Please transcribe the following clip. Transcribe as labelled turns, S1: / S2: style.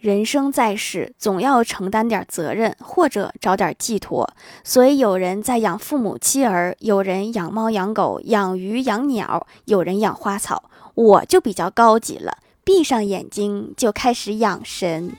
S1: 人生在世，总要承担点责任或者找点寄托。所以有人在养父母、妻儿，有人养猫、养狗、养鱼、养鸟，有人养花草。我就比较高级了，闭上眼睛就开始养神。